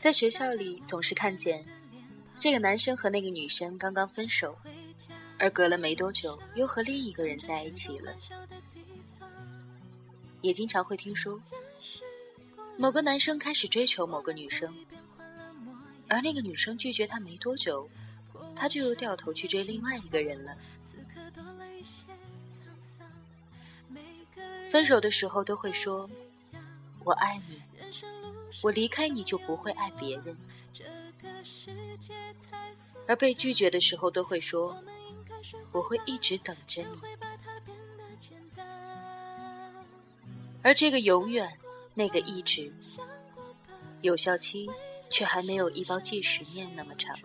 在学校里，总是看见这个男生和那个女生刚刚分手，而隔了没多久又和另一个人在一起了。也经常会听说，某个男生开始追求某个女生，而那个女生拒绝他没多久，他就又掉头去追另外一个人了。分手的时候都会说：“我爱你。”我离开你就不会爱别人，而被拒绝的时候都会说我会一直等着你，而这个永远，那个一直，有效期却还没有一包即食面那么长。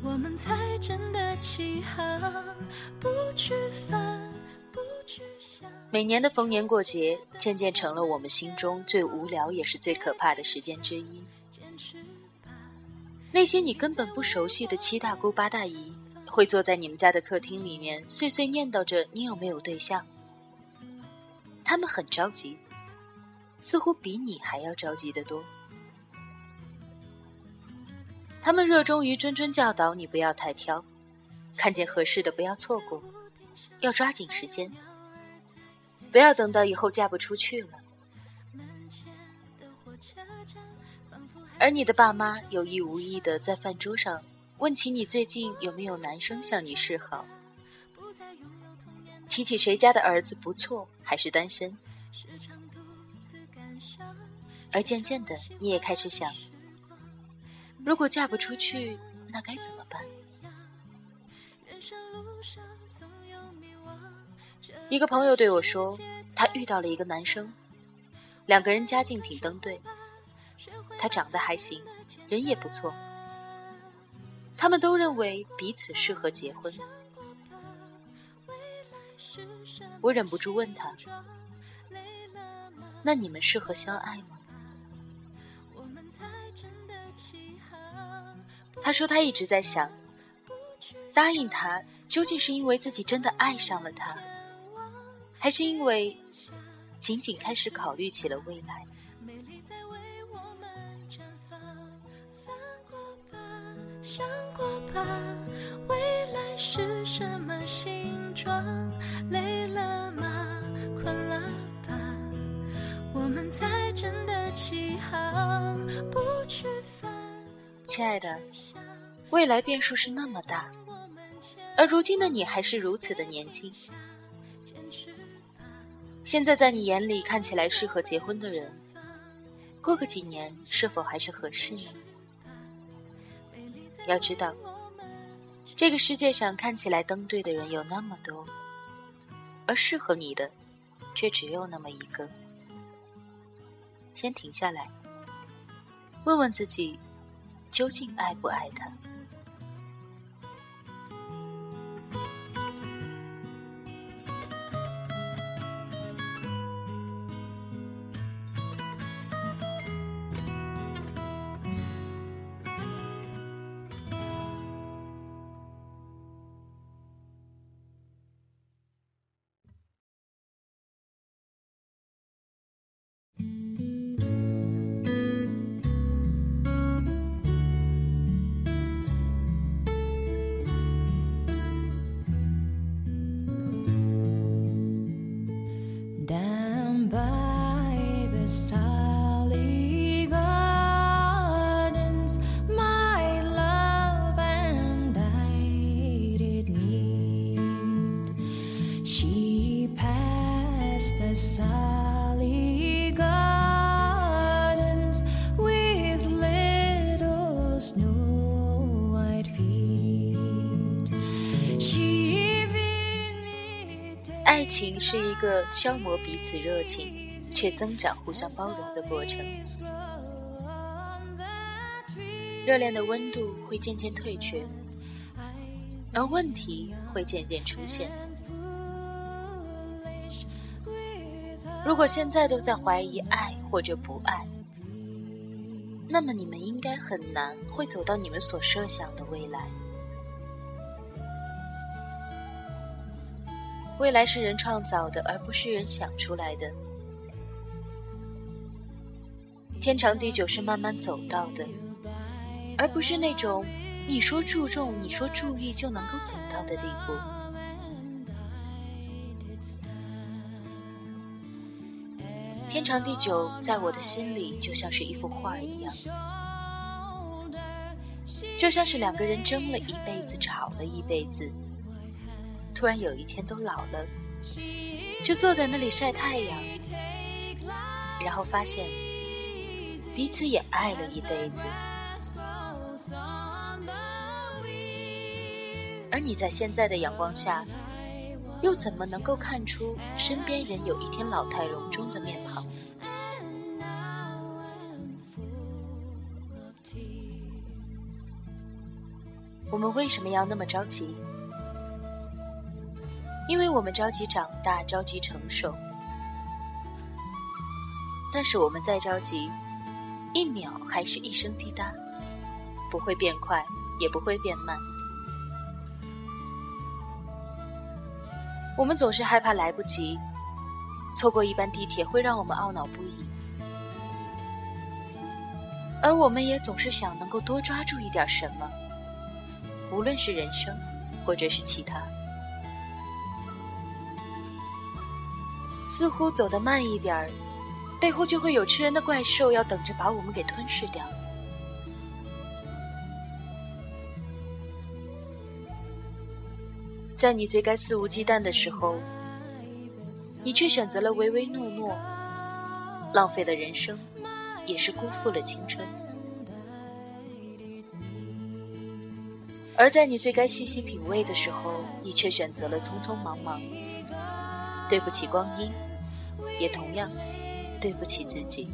我们才真的起航，不去烦。每年的逢年过节，渐渐成了我们心中最无聊也是最可怕的时间之一。那些你根本不熟悉的七大姑八大姨，会坐在你们家的客厅里面，碎碎念叨着你有没有对象。他们很着急，似乎比你还要着急的多。他们热衷于谆谆教导你不要太挑，看见合适的不要错过，要抓紧时间。不要等到以后嫁不出去了，而你的爸妈有意无意的在饭桌上问起你最近有没有男生向你示好，提起谁家的儿子不错还是单身，而渐渐的你也开始想，如果嫁不出去，那该怎么办？一个朋友对我说，他遇到了一个男生，两个人家境挺登对，他长得还行，人也不错，他们都认为彼此适合结婚。我忍不住问他：“那你们适合相爱吗？”他说他一直在想，答应他究竟是因为自己真的爱上了他。还是因为仅仅开始考虑起了未来。想过吧，未来是什么形状？累了吗？困了吧？我们才真的起航，不去烦。亲爱的，未来变数是那么大，而如今的你还是如此的年轻。现在在你眼里看起来适合结婚的人，过个几年是否还是合适呢？要知道，这个世界上看起来登对的人有那么多，而适合你的却只有那么一个。先停下来，问问自己，究竟爱不爱他？dan 爱情是一个消磨彼此热情，却增长互相包容的过程。热恋的温度会渐渐退却，而问题会渐渐出现。如果现在都在怀疑爱或者不爱，那么你们应该很难会走到你们所设想的未来。未来是人创造的，而不是人想出来的。天长地久是慢慢走到的，而不是那种你说注重、你说注意就能够走到的地步。天长地久，在我的心里就像是一幅画一样，就像是两个人争了一辈子、吵了一辈子，突然有一天都老了，就坐在那里晒太阳，然后发现。彼此也爱了一辈子，而你在现在的阳光下，又怎么能够看出身边人有一天老态龙钟的面庞？我们为什么要那么着急？因为我们着急长大，着急成熟。但是我们再着急。一秒还是一声滴答，不会变快，也不会变慢。我们总是害怕来不及，错过一班地铁会让我们懊恼不已，而我们也总是想能够多抓住一点什么，无论是人生，或者是其他，似乎走得慢一点儿。背后就会有吃人的怪兽要等着把我们给吞噬掉。在你最该肆无忌惮的时候，你却选择了唯唯诺诺，浪费了人生，也是辜负了青春。而在你最该细细品味的时候，你却选择了匆匆忙忙。对不起光阴，也同样。对不起自己。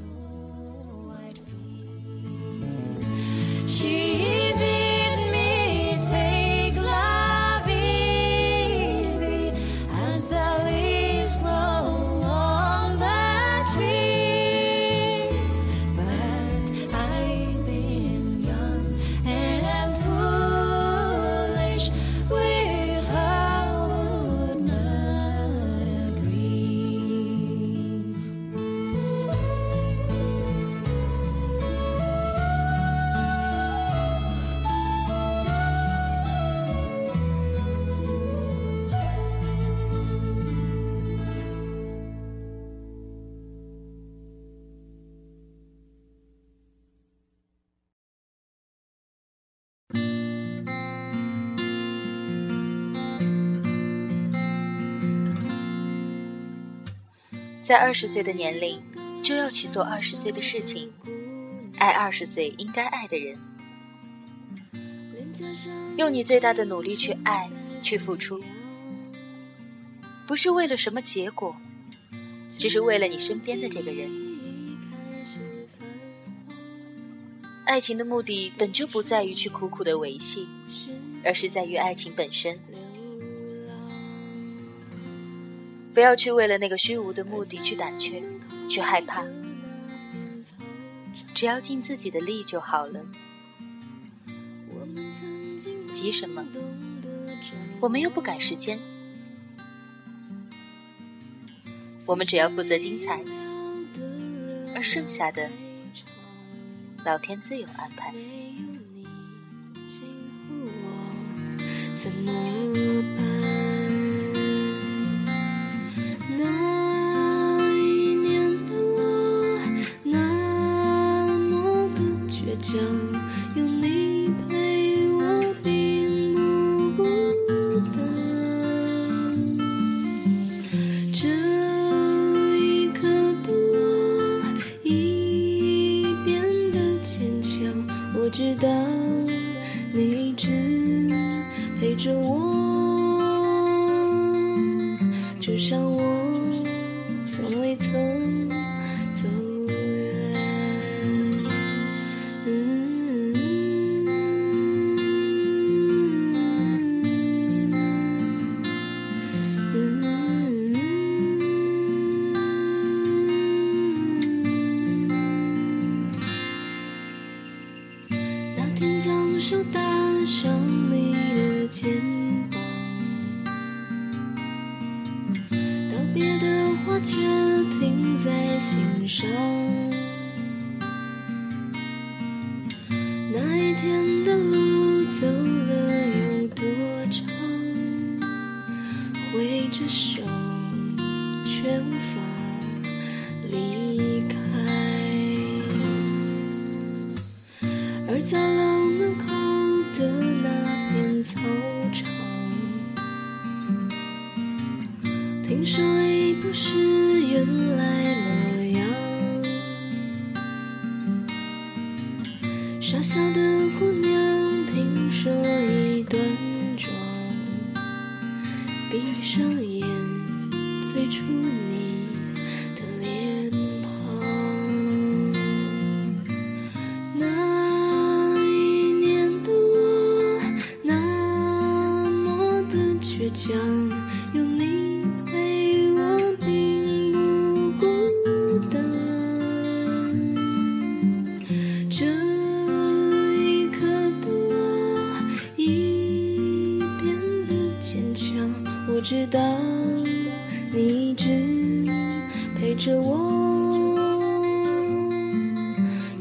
在二十岁的年龄，就要去做二十岁的事情，爱二十岁应该爱的人，用你最大的努力去爱，去付出，不是为了什么结果，只是为了你身边的这个人。爱情的目的本就不在于去苦苦的维系，而是在于爱情本身。不要去为了那个虚无的目的去胆怯，去害怕，只要尽自己的力就好了。急什么？我们又不赶时间，我们只要负责精彩，而剩下的，老天自有安排。怎么知道你一直陪着我，就像我从未曾。小的姑娘，听说一段庄，闭上眼，最初你的脸庞。那一年的我，那么的倔强。